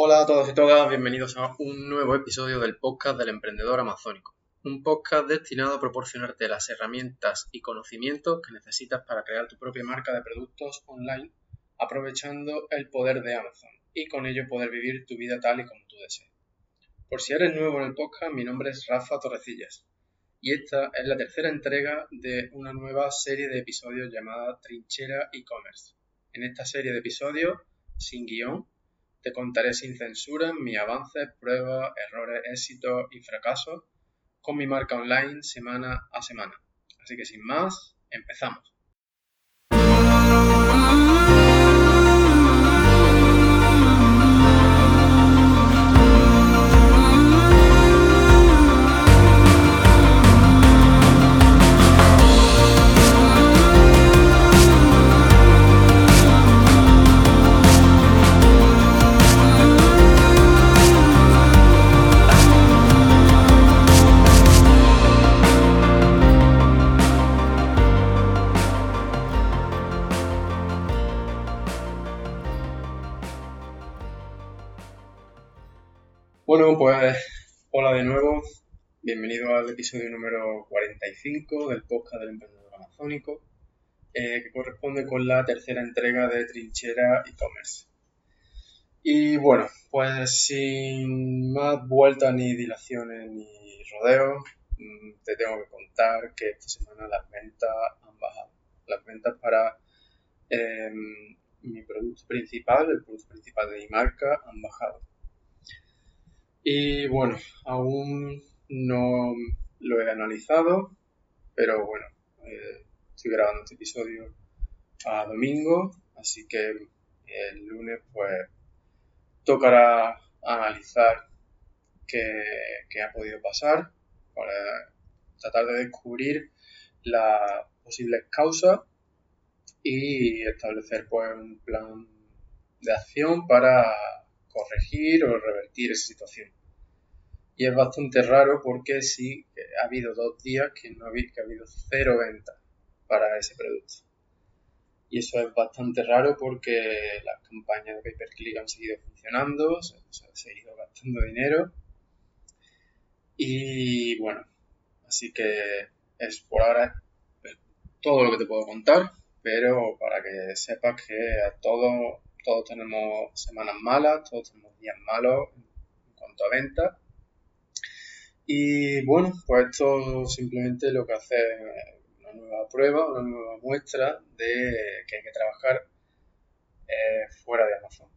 Hola a todos y todas, bienvenidos a un nuevo episodio del podcast del emprendedor amazónico. Un podcast destinado a proporcionarte las herramientas y conocimientos que necesitas para crear tu propia marca de productos online, aprovechando el poder de Amazon y con ello poder vivir tu vida tal y como tú desees. Por si eres nuevo en el podcast, mi nombre es Rafa Torrecillas y esta es la tercera entrega de una nueva serie de episodios llamada Trinchera e-commerce. En esta serie de episodios, sin guion, te contaré sin censura mis avances, pruebas, errores, éxitos y fracasos con mi marca online semana a semana. Así que sin más, empezamos. Bueno, pues hola de nuevo, bienvenido al episodio número 45 del podcast del emprendedor amazónico, eh, que corresponde con la tercera entrega de Trinchera e-commerce. Y bueno, pues sin más vueltas ni dilaciones ni rodeos, mm, te tengo que contar que esta semana las ventas han bajado. Las ventas para em, mi producto principal, el producto principal de mi marca, han bajado y bueno, aún no lo he analizado, pero bueno, eh, estoy grabando este episodio a domingo, así que el lunes pues tocará analizar qué, ha podido pasar para tratar de descubrir las posibles causas y establecer pues un plan de acción para corregir o revertir esa situación y es bastante raro porque sí ha habido dos días que, no ha, que ha habido cero ventas para ese producto. Y eso es bastante raro porque las campañas de pay per click han seguido funcionando, se, ha seguido gastando dinero. Y bueno, así que es por ahora todo lo que te puedo contar, pero para que sepas que a todos, todos tenemos semanas malas, todos tenemos días malos en cuanto a ventas y bueno, pues esto simplemente lo que hace es una nueva prueba, una nueva muestra de que hay que trabajar eh, fuera de Amazon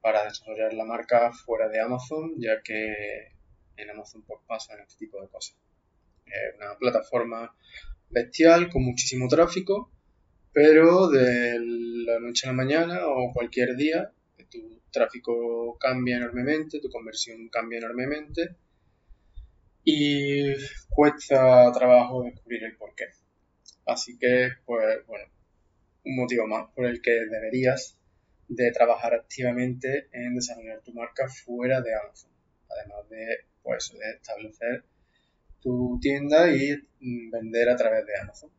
para desarrollar la marca fuera de Amazon, ya que en Amazon pues pasan este tipo de cosas. Es una plataforma bestial con muchísimo tráfico, pero de la noche a la mañana o cualquier día tu tráfico cambia enormemente, tu conversión cambia enormemente y cuesta trabajo descubrir el porqué. Así que, pues bueno, un motivo más por el que deberías de trabajar activamente en desarrollar tu marca fuera de Amazon. Además de, pues, de establecer tu tienda y vender a través de Amazon.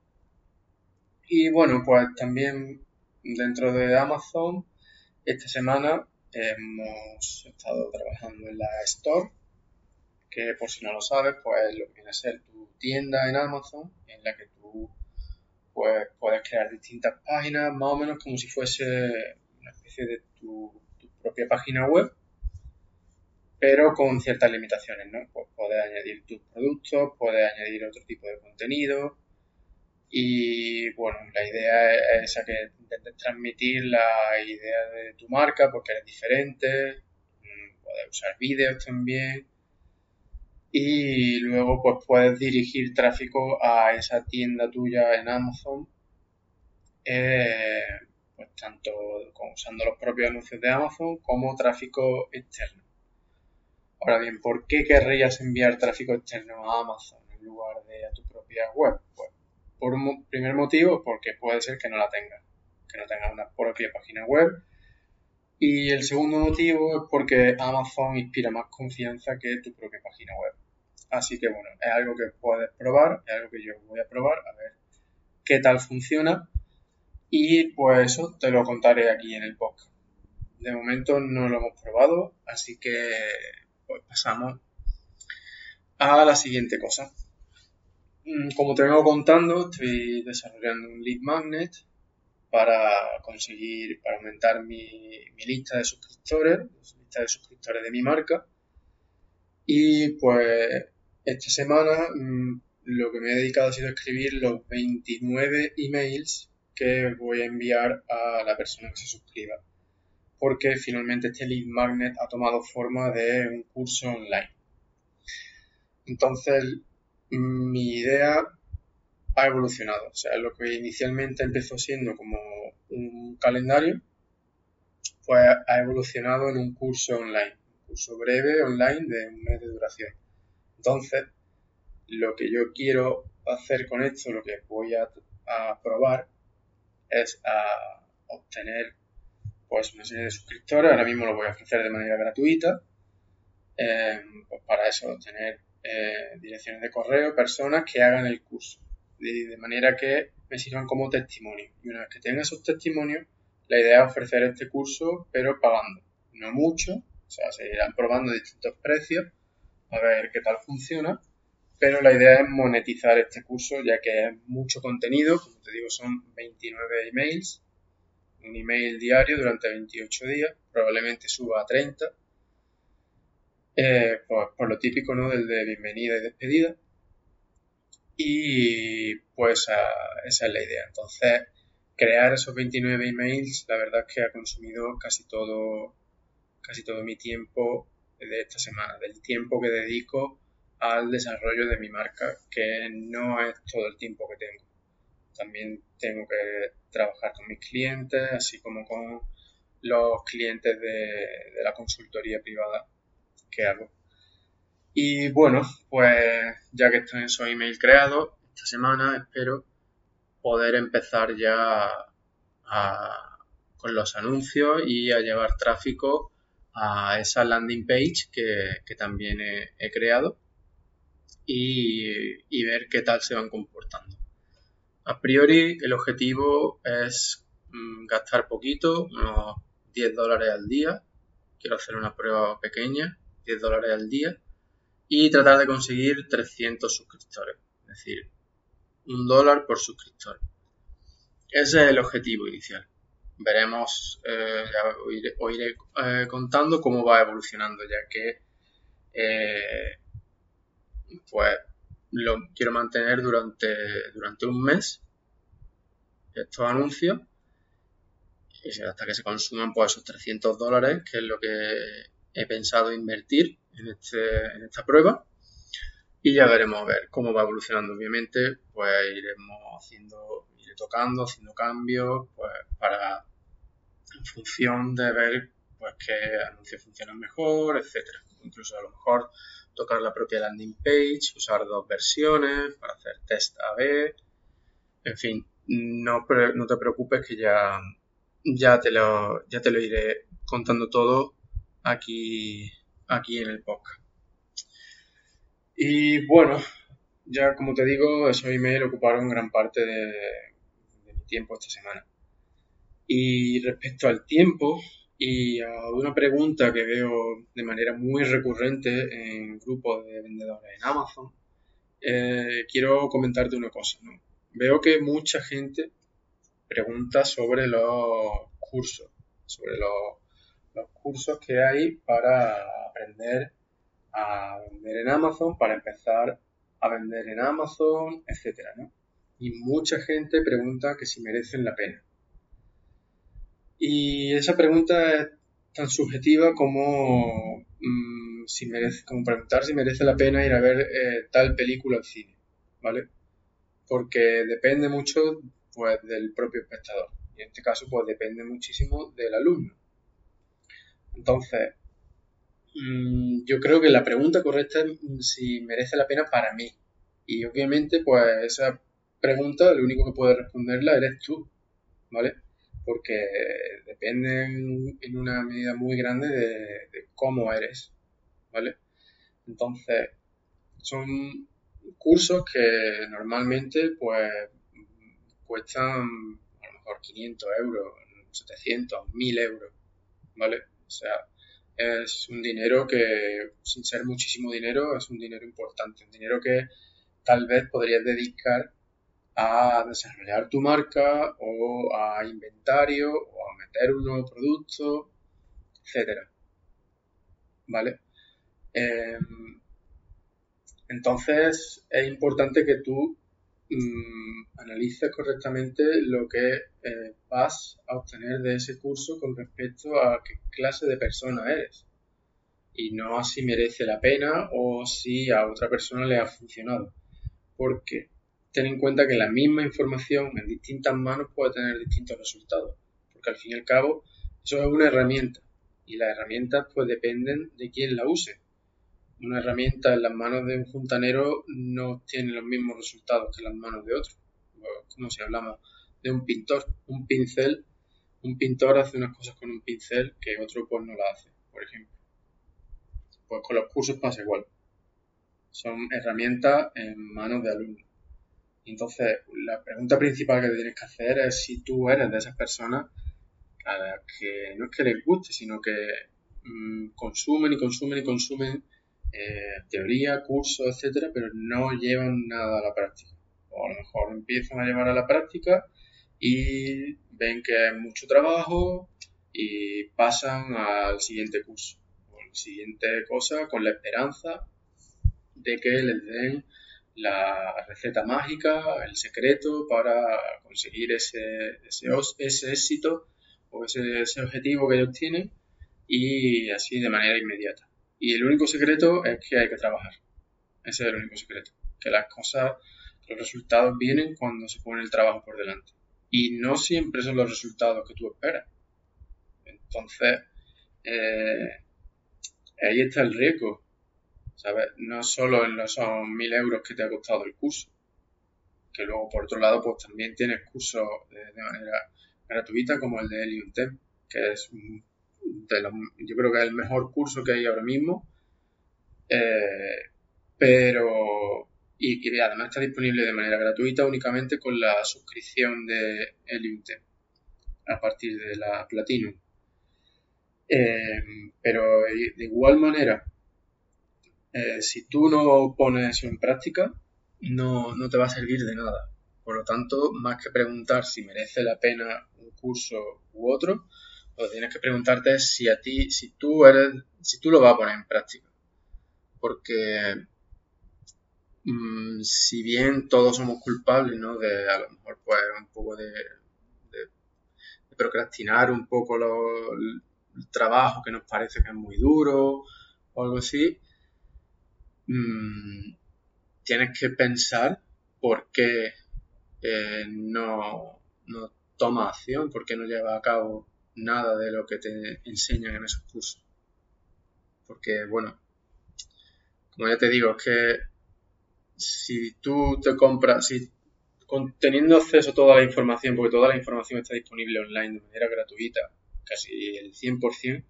Y bueno, pues también dentro de Amazon, esta semana hemos estado trabajando en la Store que por si no lo sabes, pues lo que viene a ser tu tienda en Amazon, en la que tú pues, puedes crear distintas páginas, más o menos como si fuese una especie de tu, propia página web, pero con ciertas limitaciones, ¿no? Pues puedes añadir tus productos, puedes añadir otro tipo de contenido, y bueno, la idea es esa que intentes transmitir la idea de tu marca porque eres diferente, mm, puedes usar vídeos también y luego pues puedes dirigir tráfico a esa tienda tuya en Amazon eh, pues tanto usando los propios anuncios de Amazon como tráfico externo. Ahora bien, ¿por qué querrías enviar tráfico externo a Amazon en lugar de a tu propia web? Por un primer motivo, porque puede ser que no la tengas, que no tengas una propia página web. Y el segundo motivo es porque Amazon inspira más confianza que tu propia página web. Así que bueno, es algo que puedes probar, es algo que yo voy a probar, a ver qué tal funciona. Y pues eso te lo contaré aquí en el podcast. de momento no lo hemos probado, así que pues pasamos a la siguiente cosa. Mm, como te vengo contando, estoy desarrollando un lead magnet para conseguir, para aumentar mi, lista de suscriptores, lista de suscriptores de mi marca. Y pues esta semana mm, lo que me he dedicado ha sido escribir los 29 emails que voy a enviar a la persona que se suscriba. Porque finalmente este lead magnet ha tomado forma de un curso online. Entonces, mi idea ha evolucionado. O sea, lo que inicialmente empezó siendo como un calendario, pues ha evolucionado en un curso online. Un curso breve online de un mes de duración. Entonces, lo que yo quiero hacer con esto, lo que voy a, probar, es a obtener pues una serie de suscriptores. Ahora mismo lo voy a ofrecer de manera gratuita. Eh, pues para eso, obtener eh, direcciones de correo, personas que hagan el curso, de, manera que me sirvan como testimonio. Y una vez que tenga esos testimonios, la idea es ofrecer este curso, pero pagando. No mucho, o sea, se irán probando distintos precios a ver qué tal funciona, pero la idea es monetizar este curso, ya que es mucho contenido, como te digo, son 29 emails, un email diario durante 28 días, probablemente suba a 30 eh, pues, por lo típico, ¿no? Del de bienvenida y despedida. Y pues esa es la idea. Entonces, crear esos 29 emails, la verdad es que ha consumido casi todo, casi todo mi tiempo de esta semana, del tiempo que dedico al desarrollo de mi marca, que no es todo el tiempo que tengo. También tengo que trabajar con mis clientes, así como con los clientes de la consultoría privada hago. Y bueno, pues ya que estoy en su email creado, esta semana espero poder empezar ya con los anuncios y a llevar tráfico a esa landing page que, también he, creado y, ver qué tal se van comportando. A priori el objetivo es mm, gastar poquito, unos 10 dólares al día. Quiero hacer una prueba pequeña 10 dólares al día y tratar de conseguir 300 suscriptores, es decir, un dólar por suscriptor. Ese es el objetivo inicial. Veremos, eh, iré, eh, contando cómo va evolucionando, ya que eh, pues lo quiero mantener durante, durante un mes estos anuncios hasta que se consuman pues esos 300 dólares, que es lo que he pensado invertir en, este, en esta prueba y ya veremos cómo va evolucionando. Obviamente, pues iremos haciendo, iré tocando, haciendo cambios, pues para en función de ver pues qué anuncios funcionan mejor, etcétera. Incluso a lo mejor tocar la propia landing page, usar dos versiones para hacer test A/B. En fin, no, no te preocupes que ya, ya, te lo, ya te lo iré contando todo aquí, aquí en el podcast. Y bueno, ya como te digo, esos emails ocuparon gran parte de, mi tiempo esta semana. Y respecto al tiempo y a una pregunta que veo de manera muy recurrente en grupos de vendedores en Amazon, eh, quiero comentarte una cosa. Veo que mucha gente pregunta sobre los cursos, sobre los los cursos que hay para aprender a vender en Amazon, para empezar a vender en Amazon, etcétera, Y mucha gente pregunta que si merecen la pena. Y esa pregunta es tan subjetiva como, mm, si merece, como preguntar si merece la pena ir a ver eh, tal película al cine, ¿vale? Porque depende mucho pues, del propio espectador. Y en este caso, pues depende muchísimo del alumno. Entonces, mm, yo creo que la pregunta correcta es mm, si merece la pena para mí. Y obviamente, pues esa pregunta, lo único que puede responderla eres tú, ¿vale? Porque depende en, una medida muy grande de, cómo eres, ¿vale? Entonces, son cursos que normalmente, pues, cuestan a lo mejor 500 euros, 700, 1000 euros ¿vale? O sea, es un dinero que, sin ser muchísimo dinero, es un dinero importante, un dinero que tal vez podrías dedicar a desarrollar tu marca o a inventario o a meter un nuevo producto, etcétera. ¿Vale? Em, entonces es importante que tú mm, analices correctamente lo que eh, vas a obtener de ese curso con respecto a qué clase de persona eres y no a si merece la pena o si a otra persona le ha funcionado. Porque ten en cuenta que la misma información en distintas manos puede tener distintos resultados, porque al fin y al cabo eso es una herramienta y las herramientas pues dependen de quién la use. Una herramienta en las manos de un fontanero no tiene los mismos resultados que en las manos de otro, como si hablamos de un pintor, un pincel, un pintor hace unas cosas con un pincel que otro pues no la hace, por ejemplo. Pues con los cursos pasa igual. Son herramientas en manos de alumnos. Entonces, la pregunta principal que tienes que hacer es si tú eres de esas personas a las que no es que les guste, sino que mm, consumen y consumen y consumen eh, teoría, cursos, etcétera, pero no llevan nada a la práctica. O a lo mejor empiezan a llevar a la práctica y ven que es mucho trabajo y pasan al siguiente curso o la siguiente cosa con la esperanza de que les den la receta mágica, el secreto para conseguir ese, ese, éxito o ese, ese, objetivo que ellos tienen y así de manera inmediata. Y el único secreto es que hay que trabajar. Ese es el único secreto. Que las cosas, los resultados vienen cuando se pone el trabajo por delante. Y no siempre son los resultados que tú esperas. Entonces, eh, ahí está el riesgo ¿sabes? No solo en los son mil euros que te ha costado el curso, que luego por otro lado pues también tienes cursos de, manera gratuita como el de Helium que es yo creo que es el mejor curso que hay ahora mismo, eh, pero y además está disponible de manera gratuita únicamente con la suscripción de Helium Temp a partir de la Platinum. Eh, pero de igual manera eh, si tú no pones eso en práctica, no, te va a servir de nada. Por lo tanto, más que preguntar si merece la pena un curso u otro, lo que tienes que preguntarte es si a ti, si tú eres, si tú lo vas a poner en práctica. Porque mm, si bien todos somos culpables, ¿no? De a lo mejor pues un poco de, procrastinar un poco el trabajo que nos parece que es muy duro o algo así, Mm, tienes que pensar por qué eh, no, no toma acción, por qué no lleva a cabo nada de lo que te enseñan en esos cursos. Porque, bueno, como ya te digo, es que si tú te compras, si teniendo acceso a toda la información, porque toda la información está disponible online de manera gratuita, casi el 100%,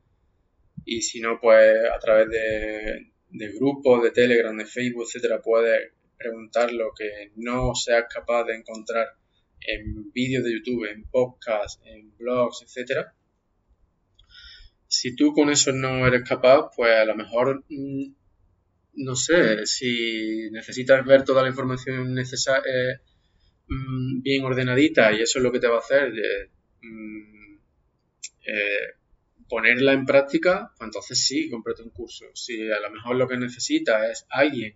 y si no, pues a través de, de grupos, de Telegram, de Facebook, etcétera, puedes preguntar lo que no seas capaz de encontrar en vídeos de YouTube, en podcasts, en blogs, etcétera. Si tú con eso no eres capaz, pues a lo mejor mm, no sé, si necesitas ver toda la información necesaria eh, mm, bien ordenadita y eso es lo que te va a hacer eh, mm, eh, ponerla en práctica, pues entonces sí, cómprate un curso. Si a lo mejor lo que necesitas es alguien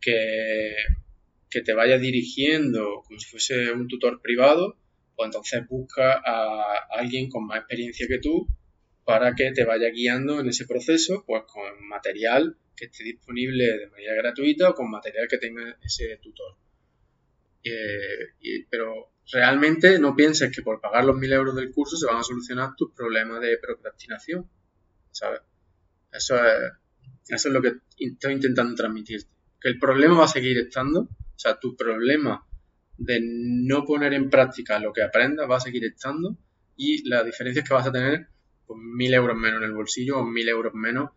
que, que te vaya dirigiendo como si fuese un tutor privado, pues entonces busca a alguien con más experiencia que tú para que te vaya guiando en ese proceso, pues con material que esté disponible de manera gratuita o con material que tenga ese tutor. Eh, pero realmente no pienses que por pagar los mil euros del curso se van a solucionar tus problemas de procrastinación. ¿Sabes? Eso es, eso es lo que estoy intentando transmitirte. Que el problema va a seguir estando. O sea, tu problema de no poner en práctica lo que aprendas va a seguir estando. Y la diferencia es que vas a tener pues, mil euros menos en el bolsillo o mil euros menos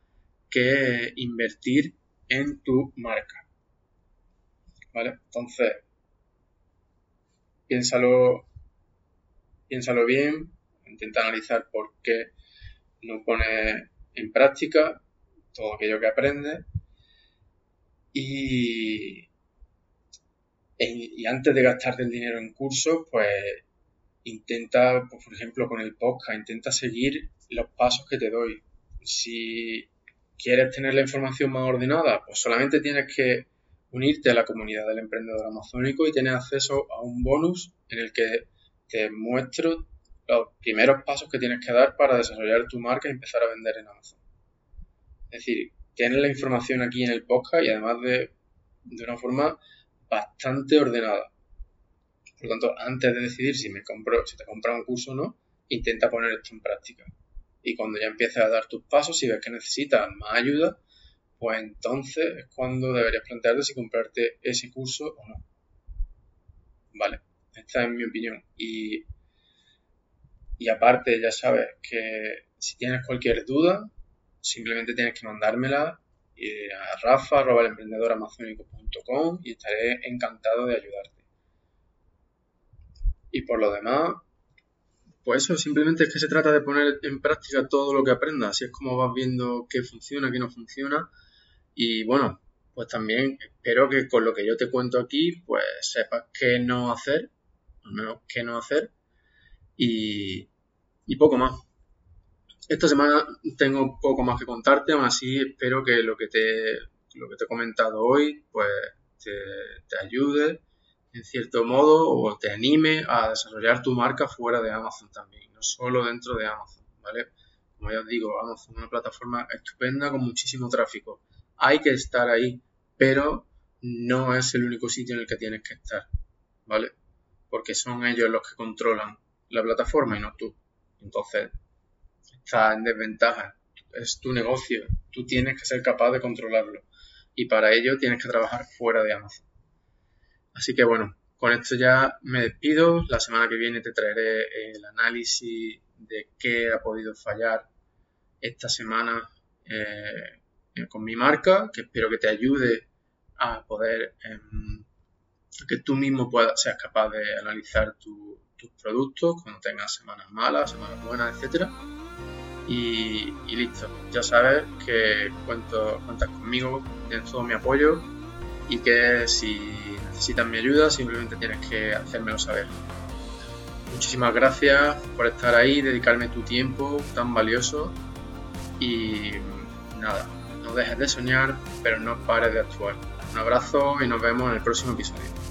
que invertir en tu marca. ¿Vale? Entonces, piénsalo, piénsalo bien, intenta analizar por qué no pones en práctica todo aquello que aprendes y, y antes de gastarte el dinero en cursos, pues intenta, pues, por ejemplo, con el podcast, intenta seguir los pasos que te doy. Si quieres tener la información más ordenada, pues solamente tienes que unirte a la comunidad del emprendedor amazónico y tener acceso a un bonus en el que te muestro los primeros pasos que tienes que dar para desarrollar tu marca y empezar a vender en Amazon. Es decir, tienes la información aquí en el podcast y además de, de una forma bastante ordenada. Por lo tanto, antes de decidir si me compro, si te compras un curso o no, intenta poner esto en práctica. Y cuando ya empieces a dar tus pasos, si ves que necesitas más ayuda, pues entonces es cuando deberías plantearte si comprarte ese curso o no. Vale, esta es mi opinión. Y, y aparte, ya sabes que si tienes cualquier duda, simplemente tienes que mandármela eh, a rafa.emprendedoramazónico.com y estaré encantado de ayudarte. Y por lo demás, pues eso, simplemente es que se trata de poner en práctica todo lo que aprendas, así es como vas viendo qué funciona, qué no funciona. Y bueno, pues también espero que con lo que yo te cuento aquí, pues sepas qué no hacer, al menos qué no hacer, y, y poco más. Esta semana tengo poco más que contarte, aún así espero que lo que te, lo que te he comentado hoy pues te, te ayude en cierto modo o te anime a desarrollar tu marca fuera de Amazon también, no solo dentro de Amazon, ¿vale? Como ya os digo, Amazon es una plataforma estupenda con muchísimo tráfico. Hay que estar ahí, pero no es el único sitio en el que tienes que estar, ¿vale? Porque son ellos los que controlan la plataforma y no tú. Entonces, está en desventaja. Es tu negocio. Tú tienes que ser capaz de controlarlo. Y para ello tienes que trabajar fuera de Amazon. Así que bueno, con esto ya me despido. La semana que viene te traeré el análisis de qué ha podido fallar esta semana eh, con mi marca, que espero que te ayude a poder, em, que tú mismo puedas, seas capaz de analizar tus productos cuando tengas semanas malas, semanas buenas, etcétera y, listo. Ya sabes que cuento, cuentas conmigo, tienes todo mi apoyo y que si necesitas mi ayuda simplemente tienes que hacérmelo saber. Muchísimas gracias por estar ahí, dedicarme tu tiempo tan valioso y nada, no dejes de soñar, pero no pares de actuar. Un abrazo y nos vemos en el próximo episodio.